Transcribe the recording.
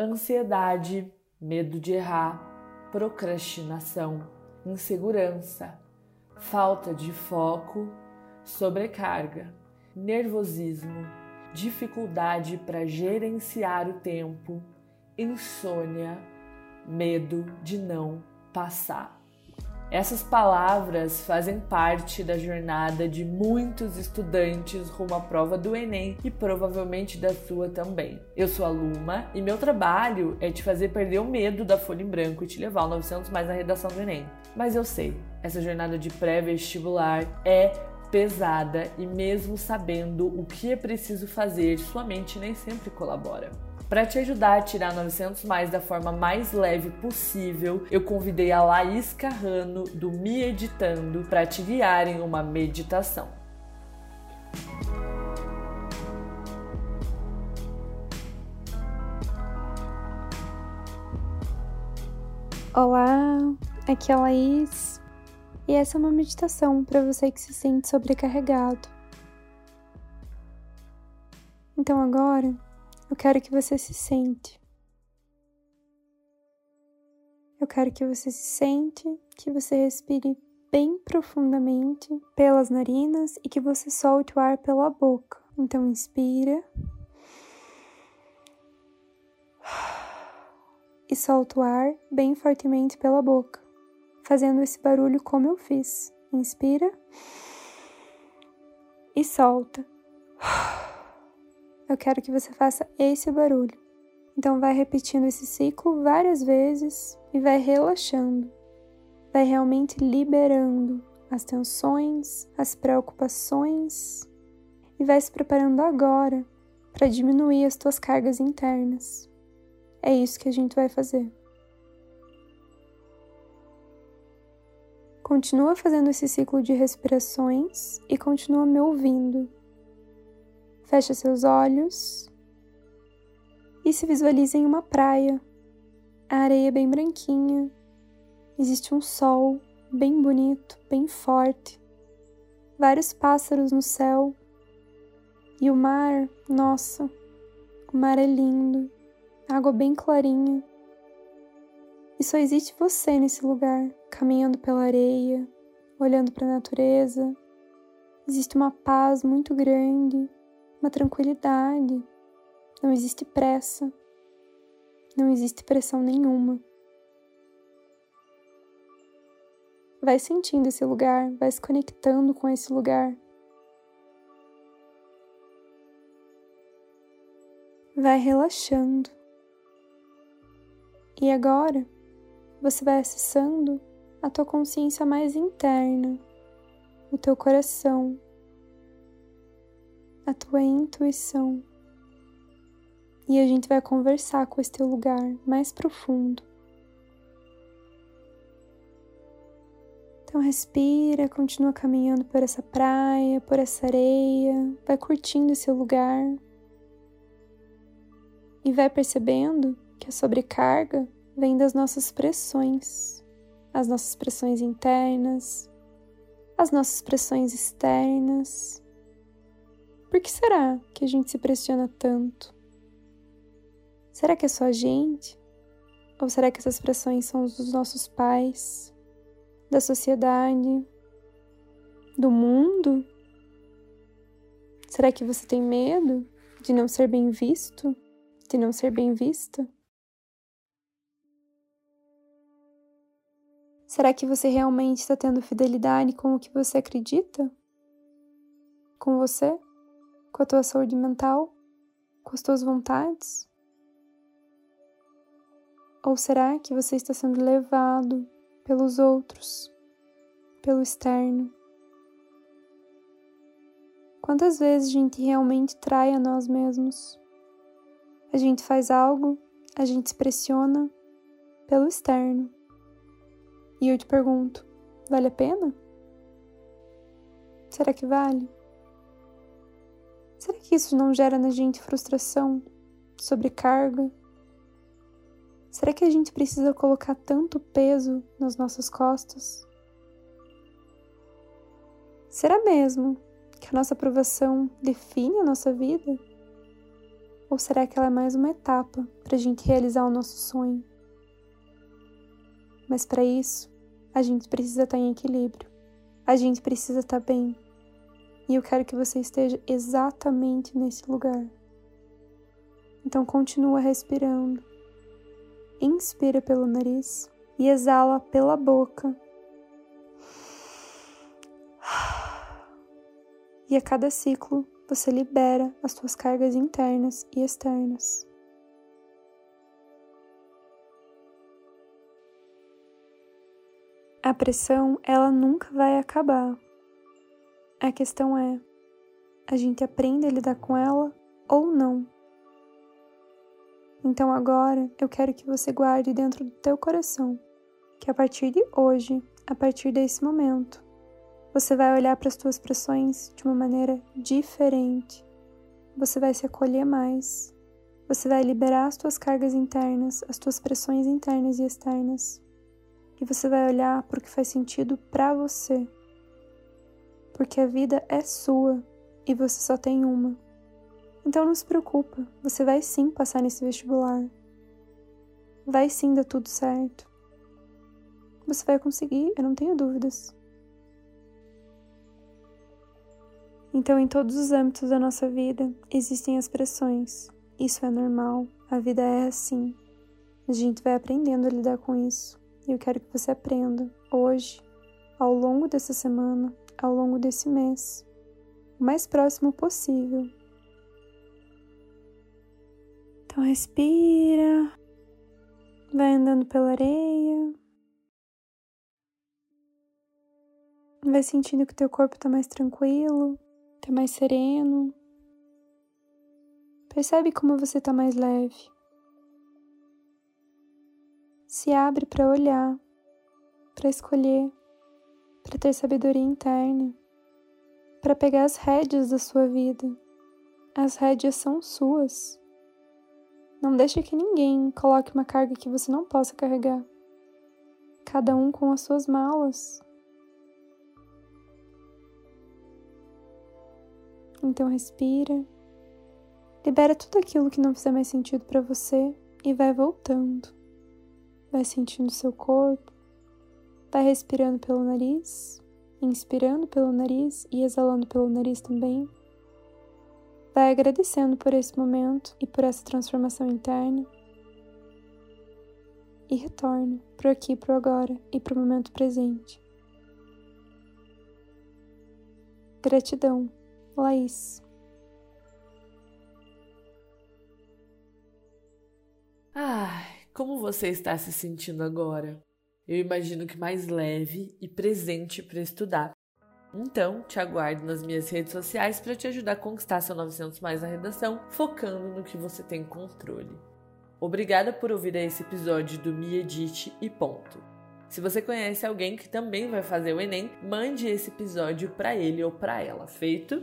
ansiedade, medo de errar, procrastinação, insegurança, falta de foco, sobrecarga, nervosismo, dificuldade para gerenciar o tempo, insônia, medo de não passar. Essas palavras fazem parte da jornada de muitos estudantes rumo à prova do Enem e provavelmente da sua também. Eu sou a Luma e meu trabalho é te fazer perder o medo da folha em branco e te levar ao 900 mais na redação do Enem. Mas eu sei, essa jornada de pré-vestibular é pesada e mesmo sabendo o que é preciso fazer, sua mente nem sempre colabora. Para te ajudar a tirar 900 mais da forma mais leve possível, eu convidei a Laís Carrano do Me Editando para te guiar em uma meditação. Olá, aqui é a Laís e essa é uma meditação para você que se sente sobrecarregado. Então agora eu quero que você se sente. Eu quero que você se sente, que você respire bem profundamente pelas narinas e que você solte o ar pela boca. Então, inspira. E solta o ar bem fortemente pela boca, fazendo esse barulho como eu fiz. Inspira e solta eu quero que você faça esse barulho. Então, vai repetindo esse ciclo várias vezes e vai relaxando. Vai realmente liberando as tensões, as preocupações e vai se preparando agora para diminuir as tuas cargas internas. É isso que a gente vai fazer. Continua fazendo esse ciclo de respirações e continua me ouvindo. Feche seus olhos e se visualize em uma praia. A areia é bem branquinha. Existe um sol bem bonito, bem forte. Vários pássaros no céu. E o mar, nossa, o mar é lindo. Água bem clarinha. E só existe você nesse lugar, caminhando pela areia, olhando para a natureza. Existe uma paz muito grande uma tranquilidade. Não existe pressa. Não existe pressão nenhuma. Vai sentindo esse lugar, vai se conectando com esse lugar. Vai relaxando. E agora você vai acessando a tua consciência mais interna, o teu coração, a tua intuição. E a gente vai conversar com esse teu lugar mais profundo. Então respira, continua caminhando por essa praia, por essa areia, vai curtindo esse lugar. E vai percebendo que a sobrecarga vem das nossas pressões, as nossas pressões internas, as nossas pressões externas. Por que será que a gente se pressiona tanto? Será que é só a gente? Ou será que essas pressões são dos nossos pais, da sociedade, do mundo? Será que você tem medo de não ser bem visto, de não ser bem vista? Será que você realmente está tendo fidelidade com o que você acredita? Com você? Com a tua saúde mental, com as tuas vontades? Ou será que você está sendo levado pelos outros, pelo externo? Quantas vezes a gente realmente trai a nós mesmos? A gente faz algo, a gente se pressiona pelo externo. E eu te pergunto: vale a pena? Será que vale? Será que isso não gera na gente frustração, sobrecarga? Será que a gente precisa colocar tanto peso nas nossas costas? Será mesmo que a nossa aprovação define a nossa vida? Ou será que ela é mais uma etapa para a gente realizar o nosso sonho? Mas para isso, a gente precisa estar tá em equilíbrio. A gente precisa estar tá bem. E eu quero que você esteja exatamente nesse lugar. Então continua respirando. Inspira pelo nariz e exala pela boca. E a cada ciclo você libera as suas cargas internas e externas. A pressão, ela nunca vai acabar. A questão é, a gente aprende a lidar com ela ou não. Então agora eu quero que você guarde dentro do teu coração que a partir de hoje, a partir desse momento, você vai olhar para as tuas pressões de uma maneira diferente. Você vai se acolher mais. Você vai liberar as tuas cargas internas, as tuas pressões internas e externas. E você vai olhar para o que faz sentido para você. Porque a vida é sua e você só tem uma. Então não se preocupa, você vai sim passar nesse vestibular. Vai sim dar tudo certo. Você vai conseguir, eu não tenho dúvidas. Então, em todos os âmbitos da nossa vida, existem as pressões. Isso é normal, a vida é assim. A gente vai aprendendo a lidar com isso. E eu quero que você aprenda hoje, ao longo dessa semana, ao longo desse mês, o mais próximo possível então respira, vai andando pela areia, vai sentindo que teu corpo está mais tranquilo, está mais sereno. Percebe como você está mais leve. Se abre para olhar, para escolher, para ter sabedoria interna, para pegar as rédeas da sua vida. As rédeas são suas. Não deixe que ninguém coloque uma carga que você não possa carregar. Cada um com as suas malas. Então respira. Libera tudo aquilo que não fizer mais sentido para você e vai voltando. Vai sentindo seu corpo. Vai respirando pelo nariz, inspirando pelo nariz e exalando pelo nariz também. Vai agradecendo por esse momento e por essa transformação interna. E retorna para aqui, para agora e para o momento presente. Gratidão, Laís. Ai, como você está se sentindo agora? Eu imagino que mais leve e presente para estudar. Então, te aguardo nas minhas redes sociais para te ajudar a conquistar seu 900 mais na redação, focando no que você tem controle. Obrigada por ouvir esse episódio do Me Edite e ponto. Se você conhece alguém que também vai fazer o Enem, mande esse episódio para ele ou para ela. Feito?